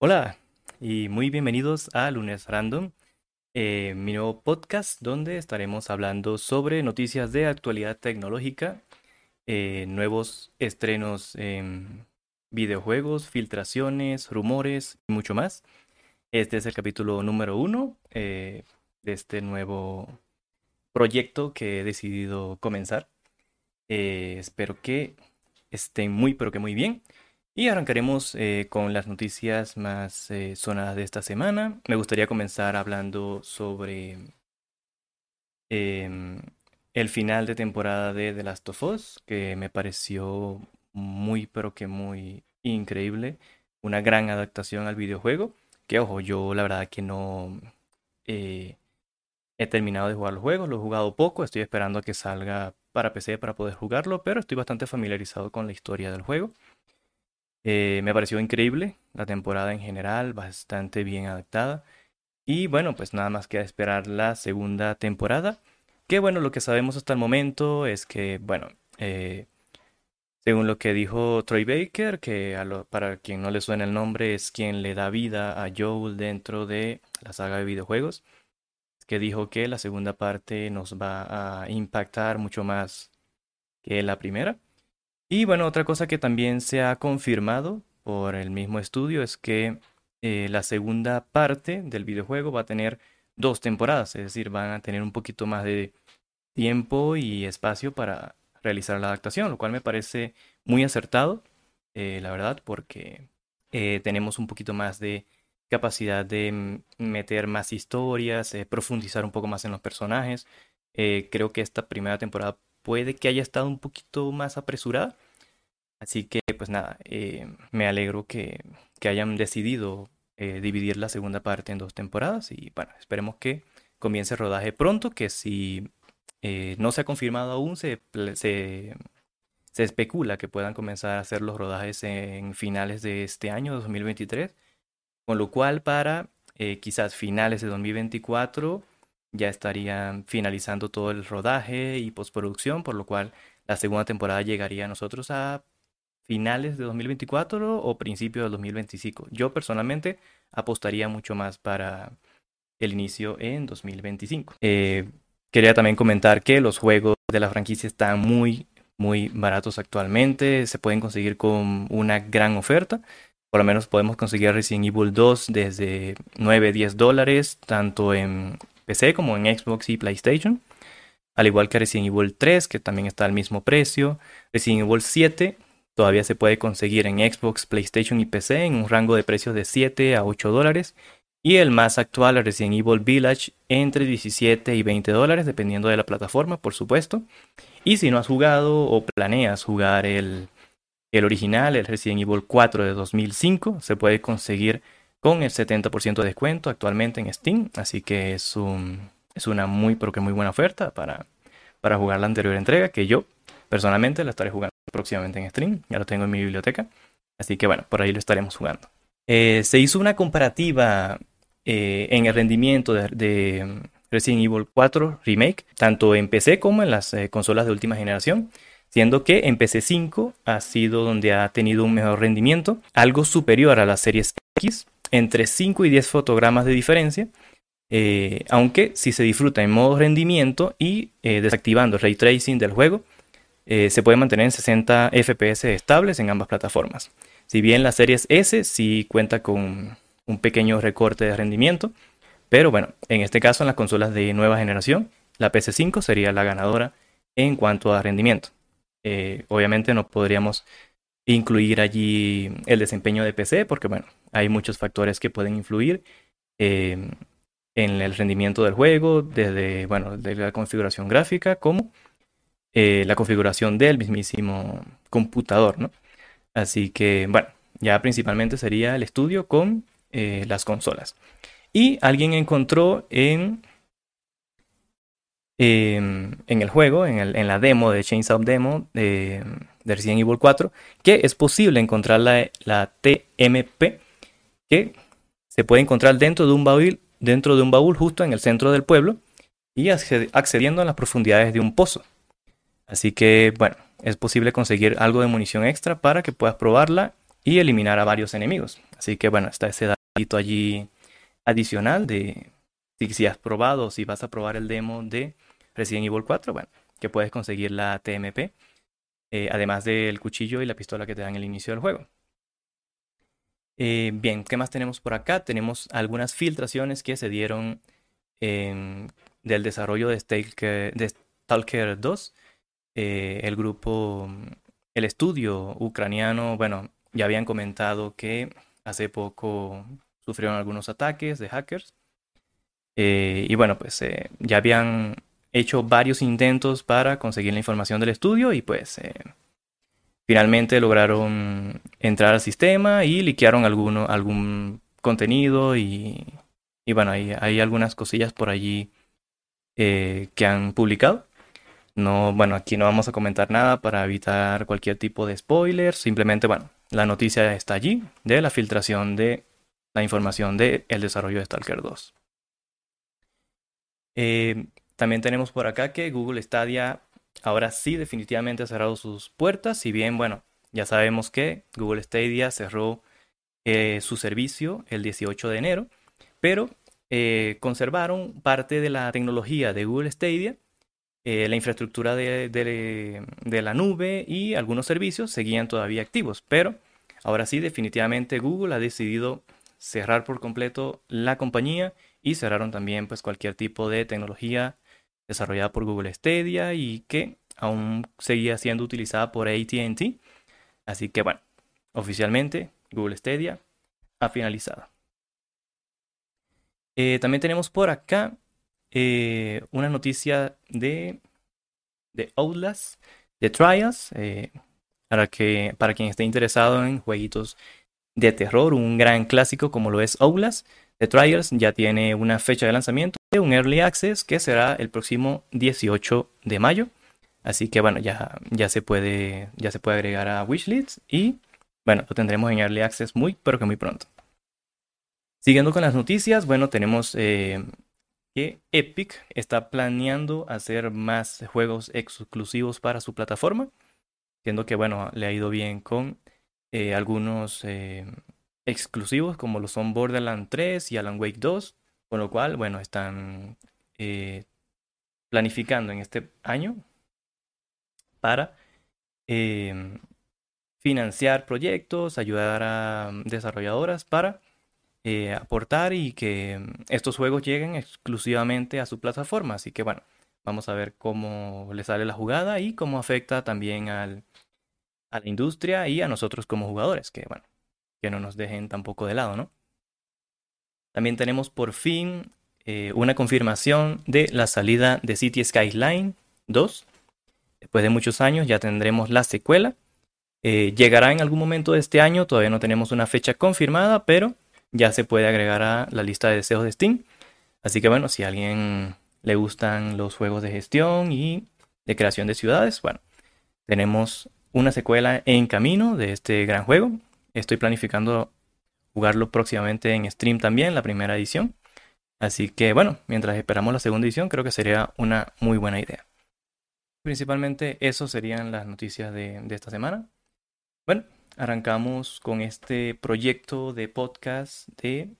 Hola y muy bienvenidos a Lunes Random, eh, mi nuevo podcast donde estaremos hablando sobre noticias de actualidad tecnológica, eh, nuevos estrenos en videojuegos, filtraciones, rumores y mucho más. Este es el capítulo número uno eh, de este nuevo proyecto que he decidido comenzar. espero que estén muy pero que muy bien. Y arrancaremos eh, con las noticias más eh, sonadas de esta semana. Me gustaría comenzar hablando sobre em, el final de temporada de The Last of Us, que me pareció muy, pero que muy increíble. Una gran adaptación al videojuego. Que ojo, yo la verdad que no eh, he terminado de jugar los juegos, lo he jugado poco, estoy esperando a que salga para PC para poder jugarlo, pero estoy bastante familiarizado con la historia del juego. Eh, me pareció increíble la temporada en general, bastante bien adaptada. Y bueno, pues nada más queda esperar la segunda temporada. Que bueno, lo que sabemos hasta el momento es que, bueno, eh, según lo que dijo Troy Baker, que para quien no le suena el nombre es quien le da vida a Joel dentro de la saga de videojuegos, que dijo que la segunda parte nos va a impactar mucho más que la primera. Y bueno, otra cosa que también se ha confirmado por el mismo estudio es que eh, la segunda parte del videojuego va a tener dos temporadas, es decir, van a tener un poquito más de tiempo y espacio para realizar la adaptación, lo cual me parece muy acertado, eh, la verdad, porque eh, tenemos un poquito más de capacidad de meter más historias, profundizar un poco más en los personajes. creo que esta primera temporada puede que haya estado un poquito más apresurada. Así que, pues nada, eh, me alegro que, hayan decidido eh, dividir la segunda parte en dos temporadas y bueno, esperemos que comience el rodaje pronto, que si eh, no se ha confirmado aún, se, se, se, especula que puedan comenzar a hacer los rodajes en finales de este año, 2023, con lo cual para quizás finales de 2024 ya estarían finalizando todo el rodaje y postproducción, por lo cual la segunda temporada llegaría a nosotros a finales de 2024 o principios de 2025. Yo personalmente apostaría mucho más para el inicio en 2025. Eh, quería también comentar que los juegos de la franquicia están muy, muy baratos actualmente. Se pueden conseguir con una gran oferta. Por lo menos podemos conseguir Resident Evil 2 desde 9, 10 dólares, tanto en PC como en Xbox y PlayStation. Al igual que Resident Evil 3, que también está al mismo precio. Resident Evil 7 todavía se puede conseguir en Xbox, PlayStation y PC en un rango de precios de 7 a 8 dólares. Y el más actual, Resident Evil Village, entre 17 y 20 dólares, dependiendo de la plataforma, por supuesto. Y si no has jugado o planeas jugar el, el original, el Resident Evil 4 de 2005, se puede conseguir con el 70% de descuento actualmente en Steam. Así que es, un, es una muy, pero muy buena oferta para, para jugar la anterior entrega, que yo personalmente la estaré jugando próximamente en stream. Ya lo tengo en mi biblioteca. Así que bueno, por ahí lo estaremos jugando. Eh, se hizo una comparativa eh, en el rendimiento de, Resident Evil 4 Remake, tanto en PC como en las eh, consolas de última generación siendo que en PC 5 ha sido donde ha tenido un mejor rendimiento, algo superior a las series X, entre 5 y 10 fotogramas de diferencia, eh, aunque si se disfruta en modo rendimiento y eh, desactivando el ray tracing del juego, eh, se puede mantener en 60 FPS estables en ambas plataformas. Si bien la serie S sí cuenta con un pequeño recorte de rendimiento, pero bueno, en este caso en las consolas de nueva generación, la PS5 sería la ganadora en cuanto a rendimiento. obviamente no podríamos incluir allí el desempeño de PC, porque bueno, hay muchos factores que pueden influir em, en el rendimiento del juego, desde bueno, de la configuración gráfica como eh, la configuración del mismísimo computador, ¿no? Así que bueno, ya principalmente sería el estudio con eh, las consolas. Y alguien encontró en, em, en el juego, en, el, en, la demo de Chainsaw Demo, de Resident Evil 4, que es posible encontrar la, la TMP que se puede encontrar dentro de un baúl, dentro de un baúl justo en el centro del pueblo y accediendo a las profundidades de un pozo. Así que, bueno, es posible conseguir algo de munición extra para que puedas probarla y eliminar a varios enemigos. Así que bueno, está ese datito allí adicional de si, si has probado, si vas a probar el demo de Resident Evil 4, bueno, que puedes conseguir la TMP, eh, además del cuchillo y la pistola que te dan el inicio del juego. Eh, bien, ¿qué más tenemos por acá? Tenemos algunas filtraciones que se dieron del desarrollo de Stalker, de Stalker 2. Eh, el grupo, el estudio ucraniano, bueno, ya habían comentado que hace poco sufrieron algunos ataques de hackers. y bueno, pues ya habían hecho varios intentos para conseguir la información del estudio y pues eh, finalmente lograron entrar al sistema y liquearon alguno, algún contenido y, y bueno, hay, algunas cosillas por allí eh, que han publicado. No, bueno, aquí no vamos a comentar nada para evitar cualquier tipo de spoiler. Simplemente, bueno, la noticia está allí de la filtración de la información del el desarrollo de Stalker 2. Eh, también tenemos por acá que Google Stadia ahora sí definitivamente ha cerrado sus puertas, si bien, bueno, ya sabemos que Google Stadia cerró eh, su servicio el 18 de enero, pero eh, conservaron parte de la tecnología de Google Stadia, eh, la infraestructura de, de, la nube y algunos servicios seguían todavía activos, pero ahora sí definitivamente Google ha decidido cerrar por completo la compañía y cerraron también pues cualquier tipo de tecnología desarrollada por Google Stadia y que aún seguía siendo utilizada por ATT. Así que bueno, oficialmente Google Stadia ha finalizado. Eh, también tenemos por acá eh, una noticia de, Outlast, de Trials, eh, para, que, para quien esté interesado en jueguitos de terror, un gran clásico como lo es Outlast. The Trials ya tiene una fecha de lanzamiento un Early Access que será el próximo 18 de mayo. Así que bueno, ya, ya, se, puede, ya se puede agregar a Wishlist y bueno, lo tendremos en Early Access muy, pero que muy pronto. Siguiendo con las noticias, bueno, tenemos eh, que Epic está planeando hacer más juegos exclusivos para su plataforma, siendo que bueno, le ha ido bien con eh, algunos eh, exclusivos como lo son Borderlands 3 y Alan Wake 2 con lo cual, bueno, están eh, planificando en este año para em, financiar proyectos, ayudar a desarrolladoras para eh, aportar y que em, estos juegos lleguen exclusivamente a su plataforma. Así que bueno, vamos a ver cómo le sale la jugada y cómo afecta también al, a la industria y a nosotros como jugadores, que bueno, que no nos dejen tampoco de lado, ¿no? También tenemos por fin eh, una confirmación de la salida de City Skyline 2. Después de muchos años ya tendremos la secuela. Eh, llegará en algún momento de este año, todavía no tenemos una fecha confirmada, pero ya se puede agregar a la lista de deseos de Steam. Así que bueno, si a alguien le gustan los juegos de gestión y de creación de ciudades, bueno, tenemos una secuela en camino de este gran juego. Estoy planificando jugarlo próximamente en stream también, la primera edición. Así que bueno, mientras esperamos la segunda edición, creo que sería una muy buena idea. Principalmente eso serían las noticias de, esta semana. Bueno, arrancamos con este proyecto de podcast de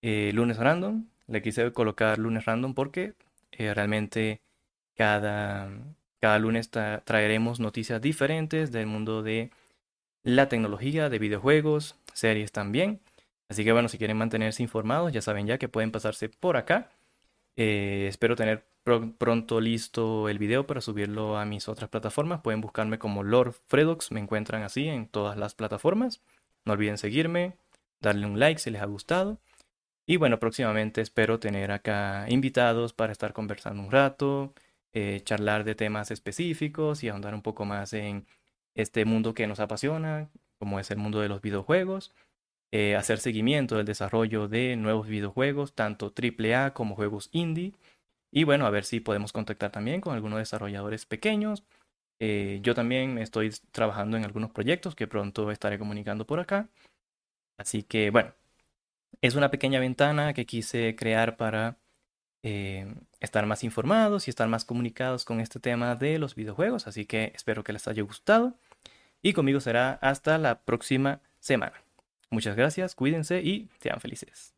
eh, Lunes Random. Le quise colocar Lunes Random porque eh, realmente cada, cada lunes traeremos noticias diferentes del mundo de la tecnología, de videojuegos, series también. Así que bueno, si quieren mantenerse informados, ya saben ya que pueden pasarse por acá. Eh, espero tener pronto listo el video para subirlo a mis otras plataformas. Pueden buscarme como Lord Fredox, me encuentran así en todas las plataformas. No olviden seguirme, darle un like si les ha gustado. Y bueno, próximamente espero tener acá invitados para estar conversando un rato, eh, charlar de temas específicos y ahondar un poco más en este mundo que nos apasiona, como es el mundo de los videojuegos, eh, hacer seguimiento del desarrollo de nuevos videojuegos, tanto AAA como juegos indie, y bueno, a ver si podemos contactar también con algunos desarrolladores pequeños. Eh, yo también estoy trabajando en algunos proyectos que pronto estaré comunicando por acá. Así que bueno, es una pequeña ventana que quise crear para eh, estar más informados y estar más comunicados con este tema de los videojuegos. Así que espero que les haya gustado y conmigo será hasta la próxima semana. Muchas gracias, cuídense y sean felices.